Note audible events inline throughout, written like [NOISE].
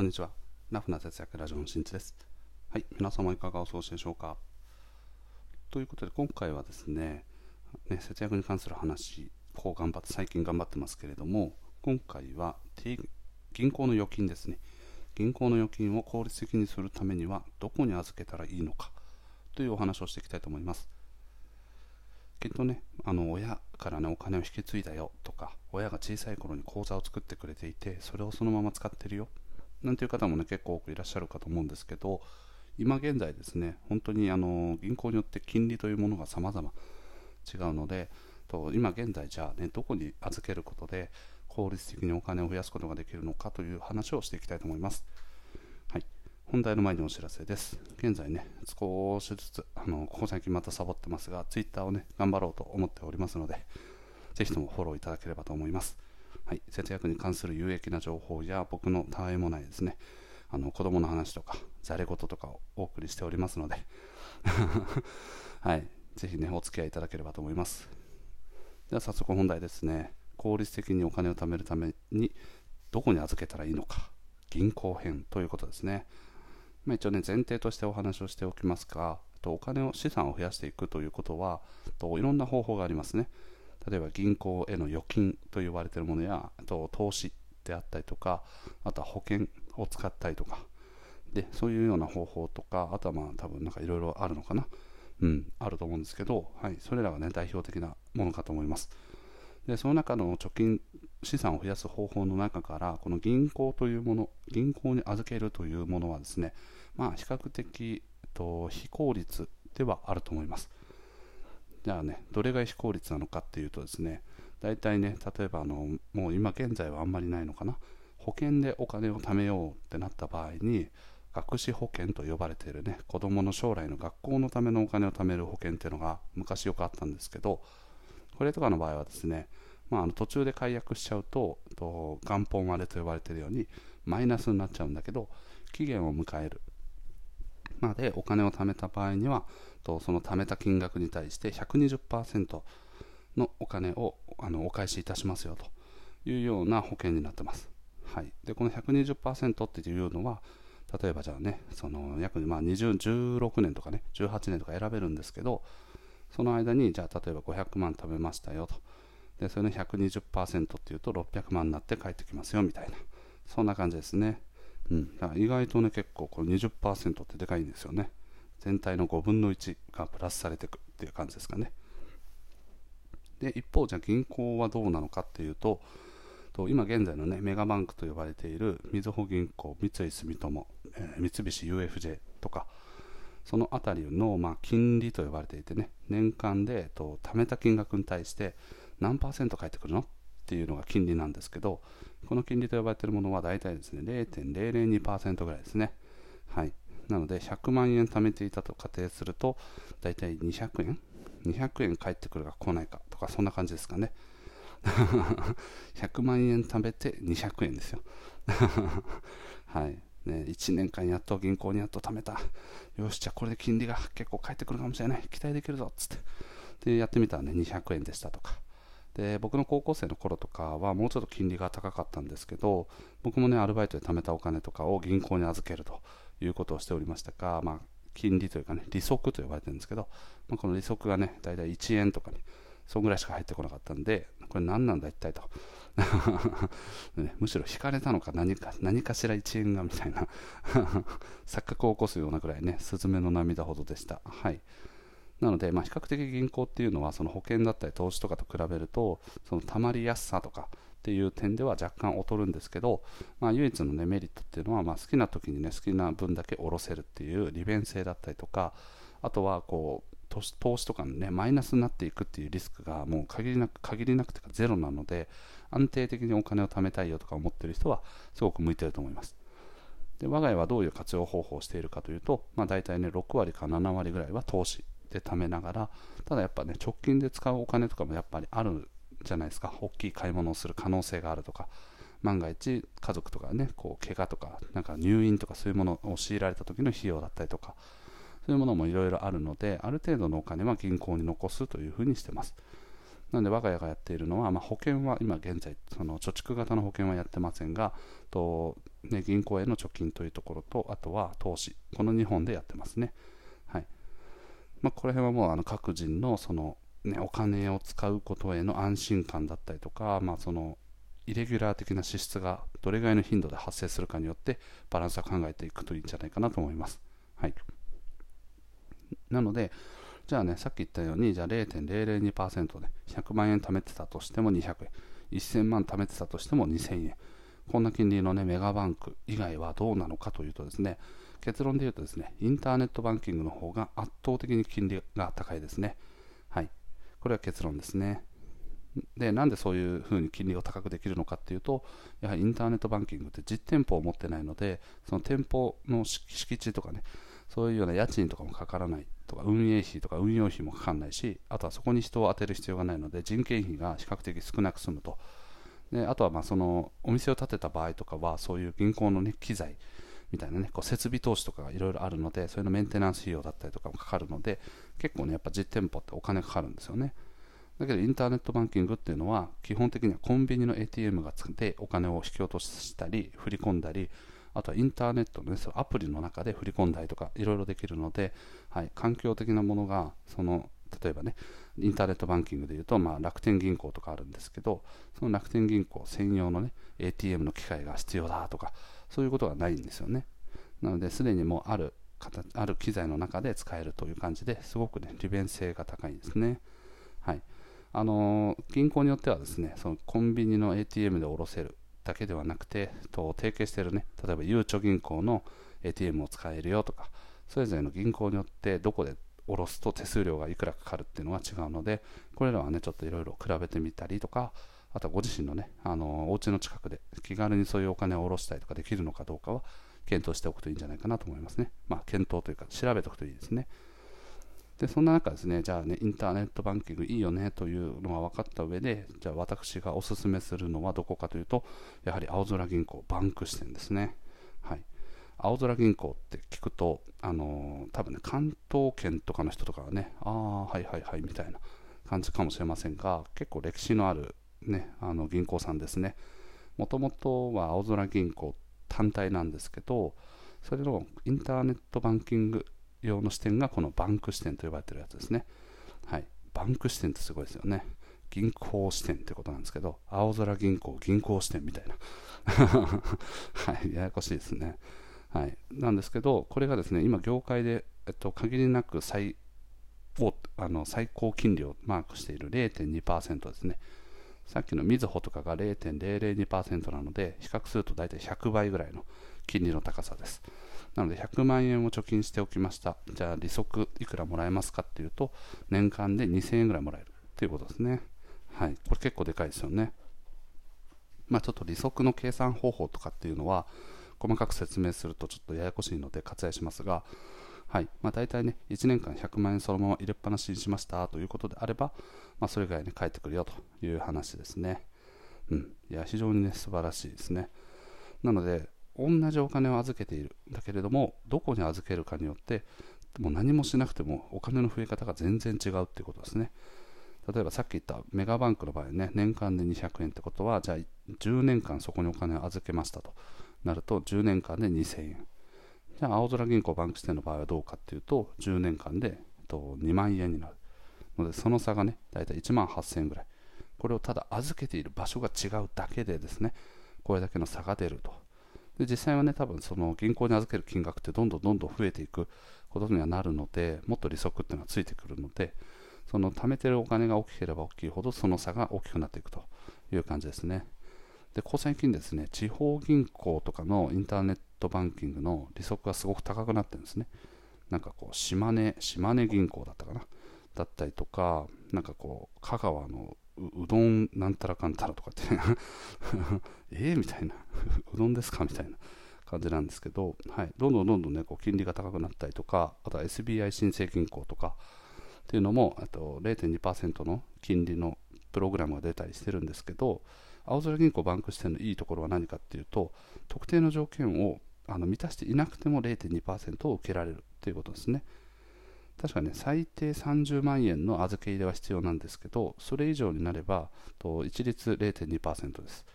こんにちは。ラフな節約ラジオのしんちです。はい、皆様いかがお過ごしでしょうか？ということで、今回はですね、ね節約に関する話、こう頑張って、最近頑張ってますけれども、今回は銀行の預金ですね。銀行の預金を効率的にするためには、どこに預けたらいいのか？というお話をしていきたいと思います。きっとね、あの親からね、お金を引き継いだよとか、親が小さい頃に口座を作ってくれていて、それをそのまま使ってるよなんていう方もね、結構多くいらっしゃるかと思うんですけど、今現在ですね、本当にあの銀行によって金利というものが様々違うので、と今現在じゃあね、どこに預けることで効率的にお金を増やすことができるのかという話をしていきたいと思います。はい。本題の前にお知らせです。現在ね、少しずつ、あの、ここ最近またサボってますが、Twitter をね、頑張ろうと思っておりますので、ぜひともフォローいただければと思います。はい、節約に関する有益な情報や僕のたわいもないですね、あの子供の話とか、ざれ言とかをお送りしておりますので [LAUGHS] はい、ぜひね、お付き合いいただければと思います。では早速本題ですね。効率的にお金を貯めるためにどこに預けたらいいのか。銀行編ということですね。まあ、一応ね、前提としてお話をしておきますが、とお金を資産を増やしていくということはといろんな方法がありますね。例えば銀行への預金と言われているものやあと投資であったりとかあとは保険を使ったりとか。でそういうような方法とかあとはまあ多分なんかいろいろあるのかな。うんあると思うんですけど、はい、それらがね代表的なものかと思います。でその中の貯金資産を増やす方法の中からこの銀行というもの銀行に預けるというものはですねまあ比較的と非効率ではあると思います。じゃあね、どれが非効率なのかっていうとですね、大体ね、例えばあの、もう今現在はあんまりないのかな、保険でお金を貯めようってなった場合に、学資保険と呼ばれているね、子供の将来の学校のためのお金を貯める保険っていうのが昔よくあったんですけど、これとかの場合はですね、まあ、あの途中で解約しちゃうと、と元本割れと呼ばれているようにマイナスになっちゃうんだけど、期限を迎える。までお金を貯めた場合には、とその貯めた金額に対して120%のお金をあのお返しいたしますよというような保険になってます。はい、でこの120%っていうのは例えばじゃあねその約まあ20 16年とかね18年とか選べるんですけどその間にじゃあ例えば500万貯めましたよと。でそれの120%っていうと600万になって帰ってきますよみたいな。そんな感じですね、うん、だから意外とね結構この20%ってでかいんですよね。全体の5分の1がプラスされていくっていう感じですかね。で一方、じゃあ銀行はどうなのかっていうと、と今現在の、ね、メガバンクと呼ばれているみずほ銀行、三井住友、えー、三菱 UFJ とか、そのあたりの、まあ、金利と呼ばれていてね、年間でと貯めた金額に対して何パーセント返ってくるの？っていうのが金利なんですけど、この金利と呼ばれているものは大体ですね、0.002%ぐらいですね。はい。なので100万円貯めていたと仮定すると大体200円200円返ってくるか来ないかとかそんな感じですかね。[LAUGHS] 100万円貯めて200円ですよ。[LAUGHS] はい。ね、1年間やっと銀行にやっと貯めた。よしじゃあこれで金利が結構返ってくるかもしれない。期待できるぞつって。でやってみたらね200円でしたとか。で僕の高校生の頃とかはもうちょっと金利が高かったんですけど僕もねアルバイトで貯めたお金とかを銀行に預けるということをしておりましたが、まあ、金利というかね、利息と呼ばれてるんですけど、まあ、この利息がね、大体1円とかに、そんぐらいしか入ってこなかったんで、これ何なんだ一体と。[LAUGHS] ね、むしろ引かれたのか何か何かしら1円がみたいな [LAUGHS] 錯覚を起こすようなぐらいね、スズメの涙ほどでした。はい。なので、まあ、比較的銀行っていうのは、その保険だったり投資とかと比べると、そのたまりやすさとか、っていう点では若干劣るんですけど、まあ、唯一の、ね、メリットっていうのは、まあ、好きな時にね好きな分だけ下ろせるっていう利便性だったりとかあとはこう投資とかのねマイナスになっていくっていうリスクがもう限りなく限りなくてかゼロなので安定的にお金を貯めたいよとか思ってる人はすごく向いてると思います。で我が家はどういう活用方法をしているかというと、まあ、大体ね6割か7割ぐらいは投資。で貯めながらただやっぱね直近で使うお金とかもやっぱりあるじゃないですか。大きい買い物をする可能性があるとか。万が一家族とかねこう怪我とかなんか入院とかそういうものを強いられた時の費用だったりとか。そういうものもいろいろあるのである程度のお金は銀行に残すというふうにしてます。なので我が家がやっているのは、まあ、保険は今現在その貯蓄型の保険はやってませんがとね、銀行への貯金というところと、あとは投資、この2本でやってますね。まあ、この辺はもうあの各人のその、ね、お金を使うことへの安心感だったりとか、まあ、そのイレギュラー的な支出がどれぐらいの頻度で発生するかによってバランスを考えていくといいんじゃないかなと思います。はい、なので、じゃあね、さっき言ったように、じゃあ0.002%で100万円貯めてたとしても200円、1000万貯めてたとしても2000円、こんな金利のね、メガバンク以外はどうなのかというとですね、結論で言うとですね、インターネットバンキングの方が圧倒的に金利が高いですね。はい。これは結論ですね。で、なんでそういうふうに金利を高くできるのかっていうと、やはりインターネットバンキングって実店舗を持ってないので、その店舗の敷地とかね、そういうような家賃とかもかからないとか、運営費とか運用費もかからないし、あとはそこに人を当てる必要がないので、人件費が比較的少なく済むと。であとはまあそのお店を建てた場合とかは、そういう銀行の、ね、機材みたいなね、こう設備投資とかがいろいろあるので、それのメンテナンス費用だったりとかもかかるので、結構ね、やっぱ実店舗ってお金かかるんですよね。だけどインターネットバンキングっていうのは基本的にはコンビニの ATM がつけてお金を引き落としたり振り込んだりあとはインターネットの、ね、そのアプリの中で振り込んだりとかいろいろできるので、はい、環境的なものがその例えばねインターネットバンキングでいうと、まあ、楽天銀行とかあるんですけどその楽天銀行専用の、ね、ATM の機械が必要だとかそういうことがないんですよね。なのですでにもうあるある機材の中で使えるという感じですごくね利便性が高いんですね。はい。あの銀行によってはですねそのコンビニの ATM で下ろせるだけではなくてと提携しているね例えばゆうちょ銀行の ATM を使えるよとかそれぞれの銀行によってどこで下ろすと手数料がいくらかかるっていうのは違うのでこれらはねちょっといろいろ比べてみたりとかあとはご自身のねあのお家の近くで気軽にそういうお金を下ろしたりとかできるのかどうかは検討しておくといいんじゃないかなと思いますねまあ検討というか調べておくといいですねでそんな中ですね、じゃあね、インターネットバンキングいいよねというのが分かった上で、じゃあ私がおすすめするのはどこかというと、やはり青空銀行バンク支店ですね。はい。青空銀行って聞くと、あのー、多分ね、関東圏とかの人とかはね、ああ、はいはいはいみたいな感じかもしれませんが、結構歴史のある、ね、あの銀行さんですね。もともとは青空銀行単体なんですけど、それのインターネットバンキング用の視点がこのバンク視点と呼ばれてるやつですね。はい。バンク視点ってすごいですよね。銀行視点ってことなんですけど、青空銀行、銀行視点みたいな。[LAUGHS] はい、ややこしいですね。はい。なんですけど、これがですね、今、業界で、えっと、限りなく最をあの最高金利をマークしている0.2%ですね。さっきのみずほとかが0.002%なので、比較すると大体100倍ぐらいの金利の高さです。なので100万円を貯金しておきました。じゃあ利息いくらもらえますかっていうと、年間で2000円ぐらいもらえるということですね。はい。これ結構でかいですよね。まあちょっと利息の計算方法とかっていうのは、細かく説明するとちょっとややこしいので割愛しますが、はいまあ、大体ね、1年間100万円そのまま入れっぱなしにしましたということであれば、まあ、それぐらいに返ってくるよという話ですね。うん、いや非常にね、素晴らしいですね。なので、同じお金を預けているだけれどもどこに預けるかによってもう何もしなくてもお金の増え方が全然違うっていうことですね例えばさっき言ったメガバンクの場合ね年間で200円ってことはじゃあ10年間そこにお金を預けましたとなると10年間で2000円じゃあ青空銀行バンク支店の場合はどうかっていうと10年間で2万円になる。のでその差がね大体1万8000円ぐらい。これをただ預けている場所が違うだけでですねこれだけの差が出ると。で実際はね、多分その銀行に預ける金額ってどんどんどんどん増えていくことにはなるので、もっと利息っていうのはついてくるので、その貯めてるお金が大きければ大きいほど、その差が大きくなっていくという感じですね。で、ここ最近ですね、地方銀行とかのインターネットバンキングの利息がすごく高くなってるんですね。なんかこう、島根、島根銀行だったかな？だったりとか、なんかこう、香川のうどんなんたらかんたらとかって [LAUGHS] ええみたいな。[LAUGHS] うどんですか？みたいな。感じなんですけど、はい、どんどんどんどんね、こう金利が高くなったりとか、あとは SBI 新生銀行とかっていうのも、あと0.2%の金利のプログラムが出たりしてるんですけど、青空銀行バンク支店のいいところは何かっていうと、特定の条件をあの満たしていなくても0.2%を受けられるということですね。確かね、最低30万円の預け入れは必要なんですけど、それ以上になれば、と一律0.2%です。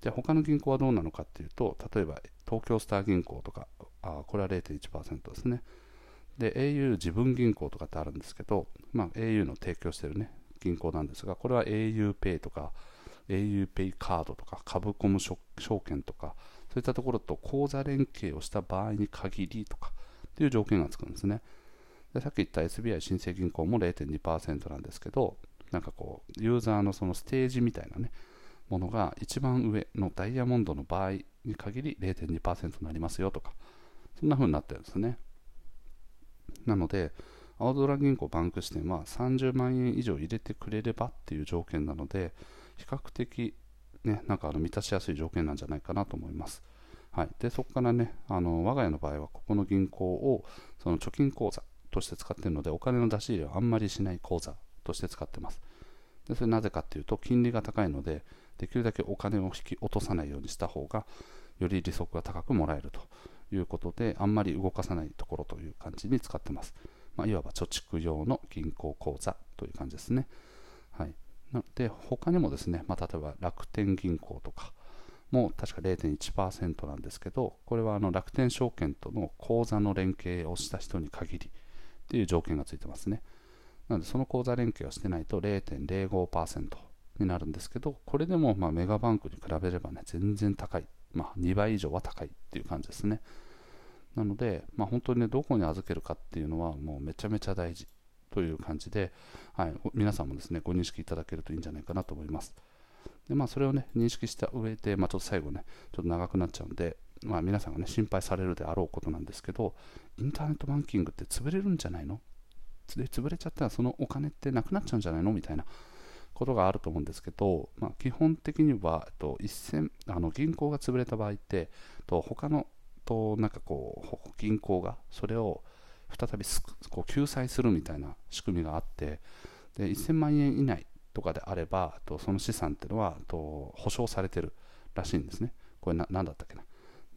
じゃあ他の銀行はどうなのかっていうと、例えば東京スター銀行とか、あこれは0.1%ですね。で、au 自分銀行とかってあるんですけど、まあ、au の提供してるね、銀行なんですが、これは auPay とか、auPay カードとか、株コム証券とか、そういったところと口座連携をした場合に限りとかっていう条件がつくんですね。でさっき言った SBI 新生銀行も0.2%なんですけど、なんかこう、ユーザーのそのステージみたいなね、ものが一番上のダイヤモンドの場合に限り0.2%になりますよとか、そんな風になってるんですね。なので、青空銀行バンク支店は30万円以上入れてくれればっていう条件なので、比較的、ね、なんかあの満たしやすい条件なんじゃないかなと思います。はい、でそこからねあの、我が家の場合はここの銀行をその貯金口座として使っているので、お金の出し入れをあんまりしない口座として使ってます。でそれなぜかっていうと、金利が高いので、できるだけお金を引き落とさないようにした方が、より利息が高くもらえるということで、あんまり動かさないところという感じに使ってます。まあ、いわば貯蓄用の銀行口座という感じですね。ので、他にもですね、まあ、例えば楽天銀行とかも確か0.1%なんですけど、これはあの楽天証券との口座の連携をした人に限りという条件がついてますね。なので、その口座連携をしてないと0.05%になるんですけど、これでもまメガバンクに比べればね、全然高い。まあ、2倍以上は高いっていう感じですね。なので、まあ、本当にね、どこに預けるかっていうのは、もうめちゃめちゃ大事という感じで、はい、皆さんもですね、ご認識いただけるといいんじゃないかなと思います。で、まあ、それをね、認識した上で、まあ、ちょっと最後ね、ちょっと長くなっちゃうんで、まあ、皆さんがね、心配されるであろうことなんですけど、インターネットバンキングって潰れるんじゃないの？で潰れちゃったらそのお金ってなくなっちゃうんじゃないの？みたいなことがあると思うんですけど、まあ、基本的には、と、一銭あの銀行が潰れた場合って、と他のとなんかこう銀行がそれを再びこう救済するみたいな仕組みがあってで1000万円以内とかであればとその資産っていうのはと保証されてるらしいんですね。これ何だったっけな。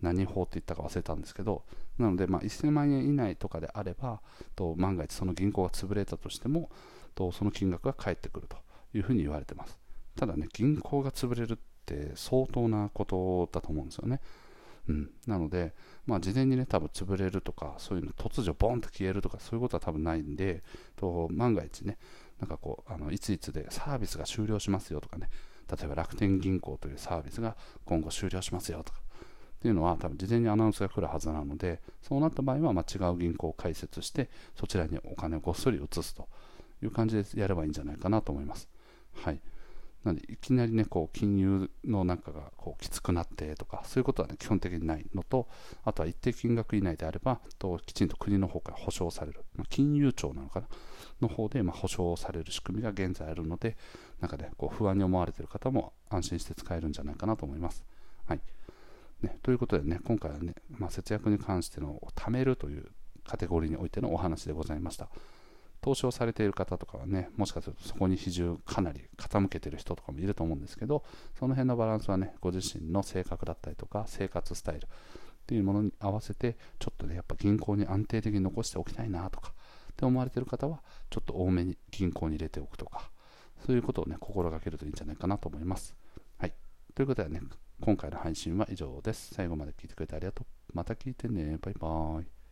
何法って言ったか忘れたんですけどなので、まあ、1000万円以内とかであればと万が一その銀行が潰れたとしてもとその金額が返ってくるというふうに言われてます。ただね銀行が潰れるって相当なことだと思うんですよね。うん、なので、まあ、事前にね、多分潰れるとか、そういうの突如ボンと消えるとか、そういうことは多分ないんで、と万が一ね、なんかこう、あのいついつでサービスが終了しますよとかね、例えば楽天銀行というサービスが今後終了しますよとか、っていうのは多分事前にアナウンスが来るはずなので、そうなった場合はま違う銀行を開設して、そちらにお金をごっそり移すという感じでやればいいんじゃないかなと思います。はい。なんでいきなりね、こう金融のなんかがきつくなってとか、そういうことは、ね、基本的にないのと、あとは一定金額以内であれば、ときちんと国の方から保証される、まあ、金融庁なのかな、の方でま保証される仕組みが現在あるので、なんかね、こう不安に思われている方も安心して使えるんじゃないかなと思います。はいね、ということでね、今回はね、まあ、節約に関しての貯めるというカテゴリーにおいてのお話でございました。投資をされている方とかはね、もしかするとそこに比重かなり傾けてる人とかもいると思うんですけど、その辺のバランスはね、ご自身の性格だったりとか、生活スタイルっていうものに合わせて、ちょっとね、やっぱ銀行に安定的に残しておきたいなとか、って思われている方は、ちょっと多めに銀行に入れておくとか、そういうことをね、心がけるといいんじゃないかなと思います。はい。ということでね、今回の配信は以上です。最後まで聞いてくれてありがとう。また聞いてね。バイバーイ。